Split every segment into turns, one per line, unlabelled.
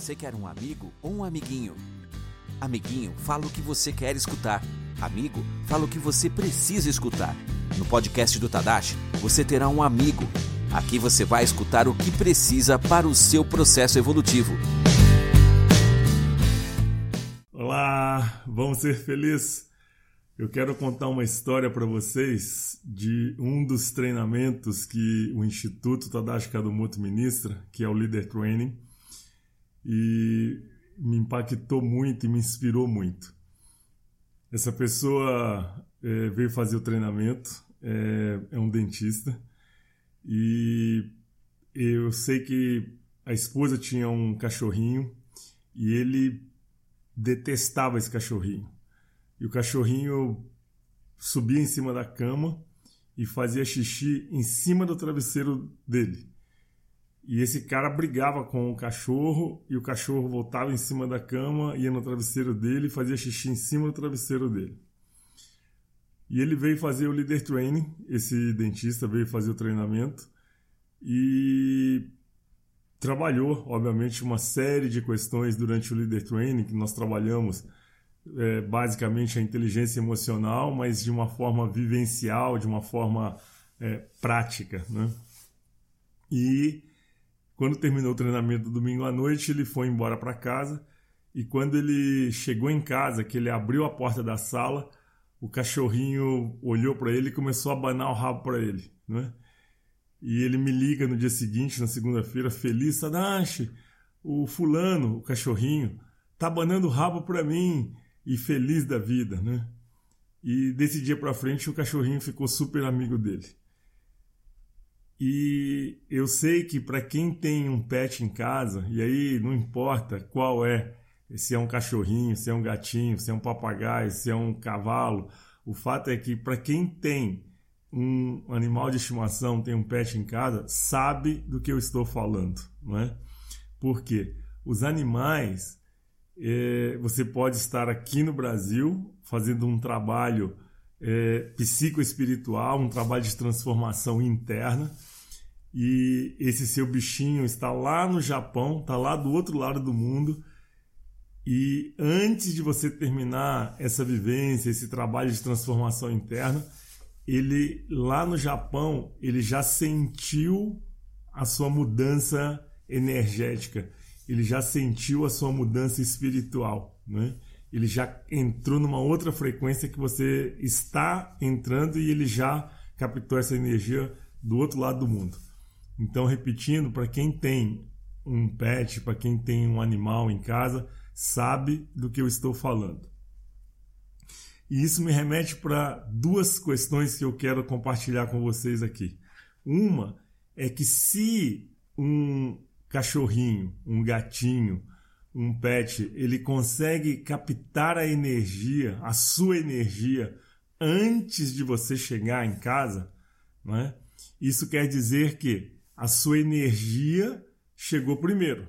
Você quer um amigo ou um amiguinho? Amiguinho, fala o que você quer escutar. Amigo, fala o que você precisa escutar. No podcast do Tadashi, você terá um amigo. Aqui você vai escutar o que precisa para o seu processo evolutivo.
Olá, vamos ser felizes? Eu quero contar uma história para vocês de um dos treinamentos que o Instituto Tadashi Kadomoto ministra, que é o Leader Training, e me impactou muito e me inspirou muito. Essa pessoa é, veio fazer o treinamento, é, é um dentista, e eu sei que a esposa tinha um cachorrinho e ele detestava esse cachorrinho. E o cachorrinho subia em cima da cama e fazia xixi em cima do travesseiro dele. E esse cara brigava com o cachorro e o cachorro voltava em cima da cama, ia no travesseiro dele e fazia xixi em cima do travesseiro dele. E ele veio fazer o leader training, esse dentista veio fazer o treinamento e trabalhou, obviamente, uma série de questões durante o leader training que nós trabalhamos é, basicamente a inteligência emocional, mas de uma forma vivencial, de uma forma é, prática, né? E quando terminou o treinamento domingo à noite, ele foi embora para casa. E quando ele chegou em casa, que ele abriu a porta da sala, o cachorrinho olhou para ele e começou a abanar o rabo para ele, né? E ele me liga no dia seguinte, na segunda-feira, feliz, Sadashi, o fulano, o cachorrinho, tá abanando o rabo para mim e feliz da vida, né? E desse dia para frente o cachorrinho ficou super amigo dele. E eu sei que para quem tem um pet em casa, e aí não importa qual é, se é um cachorrinho, se é um gatinho, se é um papagaio, se é um cavalo, o fato é que para quem tem um animal de estimação, tem um pet em casa, sabe do que eu estou falando, não é? Porque os animais, é, você pode estar aqui no Brasil fazendo um trabalho é, psicoespiritual, um trabalho de transformação interna, e esse seu bichinho está lá no Japão, está lá do outro lado do mundo. E antes de você terminar essa vivência, esse trabalho de transformação interna, ele lá no Japão, ele já sentiu a sua mudança energética, ele já sentiu a sua mudança espiritual, né? Ele já entrou numa outra frequência que você está entrando e ele já captou essa energia do outro lado do mundo. Então, repetindo, para quem tem um pet, para quem tem um animal em casa, sabe do que eu estou falando. E isso me remete para duas questões que eu quero compartilhar com vocês aqui. Uma é que se um cachorrinho, um gatinho, um pet, ele consegue captar a energia, a sua energia, antes de você chegar em casa, não é? isso quer dizer que a sua energia chegou primeiro.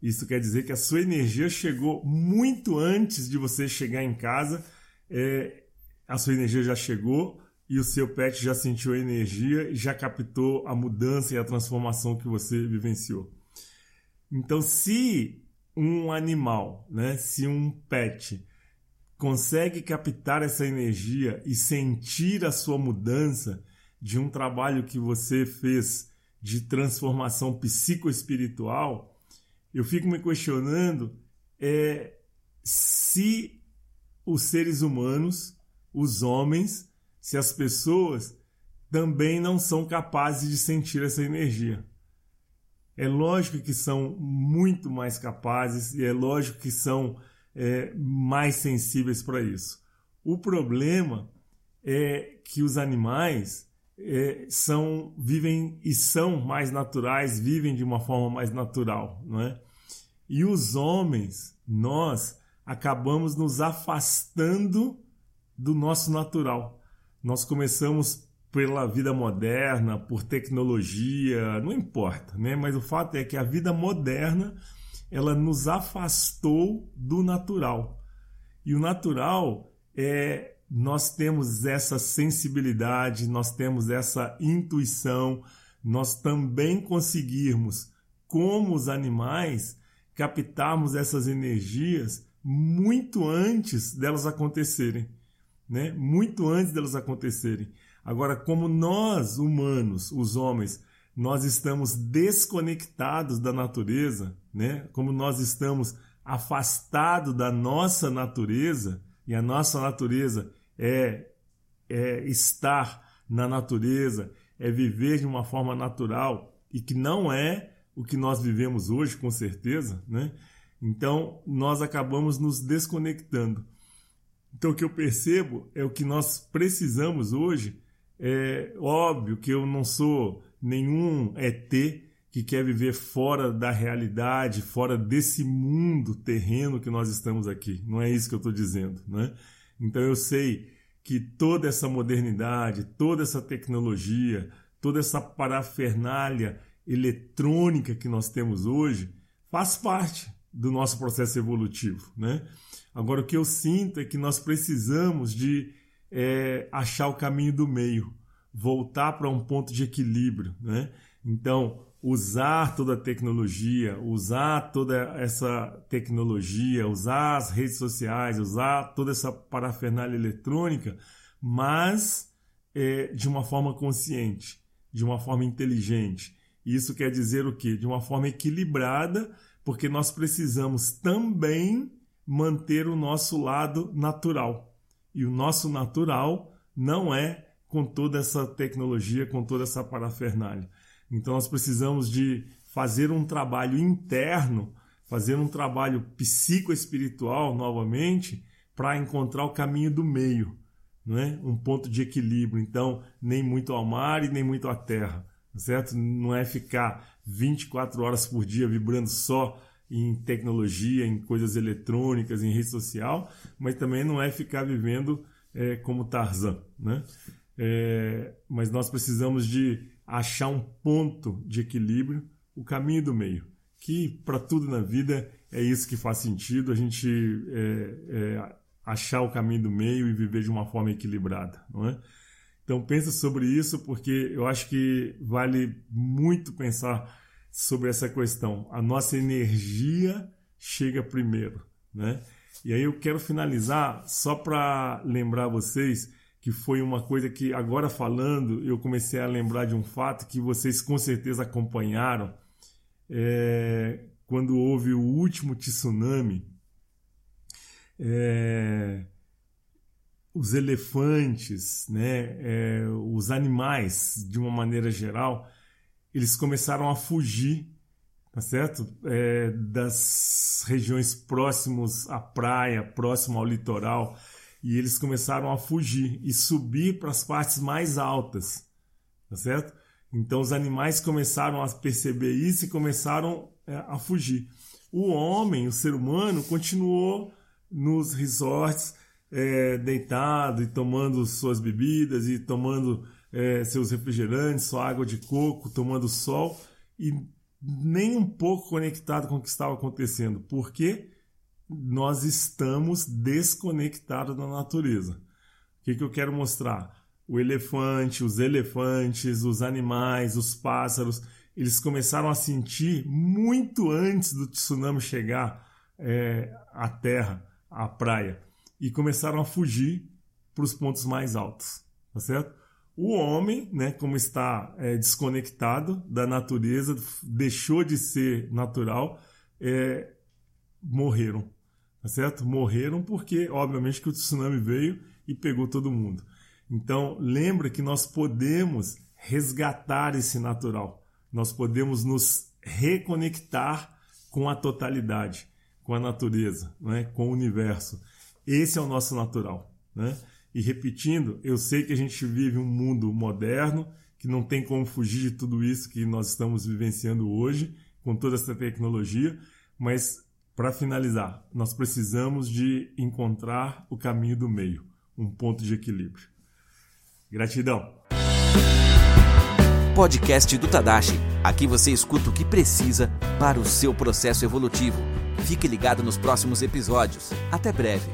Isso quer dizer que a sua energia chegou muito antes de você chegar em casa. É, a sua energia já chegou e o seu pet já sentiu a energia e já captou a mudança e a transformação que você vivenciou. Então, se um animal, né, se um pet consegue captar essa energia e sentir a sua mudança de um trabalho que você fez de transformação psicoespiritual, eu fico me questionando é, se os seres humanos, os homens, se as pessoas também não são capazes de sentir essa energia. É lógico que são muito mais capazes e é lógico que são é, mais sensíveis para isso. O problema é que os animais é, são vivem e são mais naturais, vivem de uma forma mais natural, não é? E os homens, nós acabamos nos afastando do nosso natural. Nós começamos pela vida moderna, por tecnologia, não importa, né? Mas o fato é que a vida moderna ela nos afastou do natural. E o natural é nós temos essa sensibilidade, nós temos essa intuição, nós também conseguirmos, como os animais, captarmos essas energias muito antes delas acontecerem, né? Muito antes delas acontecerem. Agora, como nós humanos, os homens, nós estamos desconectados da natureza, né? Como nós estamos afastados da nossa natureza, e a nossa natureza é, é estar na natureza, é viver de uma forma natural e que não é o que nós vivemos hoje, com certeza, né? Então, nós acabamos nos desconectando. Então, o que eu percebo é o que nós precisamos hoje. É óbvio que eu não sou nenhum ET que quer viver fora da realidade, fora desse mundo terreno que nós estamos aqui. Não é isso que eu estou dizendo, né? Então, eu sei que toda essa modernidade, toda essa tecnologia, toda essa parafernália eletrônica que nós temos hoje faz parte do nosso processo evolutivo, né? Agora o que eu sinto é que nós precisamos de é, achar o caminho do meio, voltar para um ponto de equilíbrio, né? Então usar toda a tecnologia, usar toda essa tecnologia, usar as redes sociais, usar toda essa parafernália eletrônica, mas é, de uma forma consciente, de uma forma inteligente. Isso quer dizer o quê? De uma forma equilibrada porque nós precisamos também manter o nosso lado natural. E o nosso natural não é com toda essa tecnologia, com toda essa parafernália. Então nós precisamos de fazer um trabalho interno, fazer um trabalho psicoespiritual novamente, para encontrar o caminho do meio, não é? Um ponto de equilíbrio. Então, nem muito ao mar e nem muito à terra, certo? Não é ficar 24 horas por dia vibrando só em tecnologia, em coisas eletrônicas, em rede social, mas também não é ficar vivendo é, como Tarzan, né? É, mas nós precisamos de achar um ponto de equilíbrio, o caminho do meio, que para tudo na vida é isso que faz sentido, a gente é, é, achar o caminho do meio e viver de uma forma equilibrada, não é? Então pensa sobre isso, porque eu acho que vale muito pensar sobre essa questão. A nossa energia chega primeiro, né? E aí eu quero finalizar só para lembrar vocês que foi uma coisa que agora falando eu comecei a lembrar de um fato que vocês com certeza acompanharam é, quando houve o último tsunami. É, os elefantes, né, é, os animais de uma maneira geral, eles começaram a fugir, tá certo? É, das regiões próximas à praia, próximo ao litoral, e eles começaram a fugir e subir para as partes mais altas, tá certo? Então os animais começaram a perceber isso e começaram é, a fugir. O homem, o ser humano, continuou nos resorts é, deitado e tomando suas bebidas e tomando é, seus refrigerantes, sua água de coco, tomando sol e nem um pouco conectado com o que estava acontecendo, porque nós estamos desconectados da natureza. O que, que eu quero mostrar? O elefante, os elefantes, os animais, os pássaros, eles começaram a sentir muito antes do tsunami chegar é, à terra, à praia, e começaram a fugir para os pontos mais altos, tá certo? O homem, né, como está é, desconectado da natureza, deixou de ser natural, é, morreram, certo? Morreram porque, obviamente, que o tsunami veio e pegou todo mundo. Então, lembra que nós podemos resgatar esse natural. Nós podemos nos reconectar com a totalidade, com a natureza, né? com o universo. Esse é o nosso natural, né? E repetindo, eu sei que a gente vive um mundo moderno, que não tem como fugir de tudo isso que nós estamos vivenciando hoje, com toda essa tecnologia, mas para finalizar, nós precisamos de encontrar o caminho do meio, um ponto de equilíbrio. Gratidão.
Podcast do Tadashi. Aqui você escuta o que precisa para o seu processo evolutivo. Fique ligado nos próximos episódios. Até breve.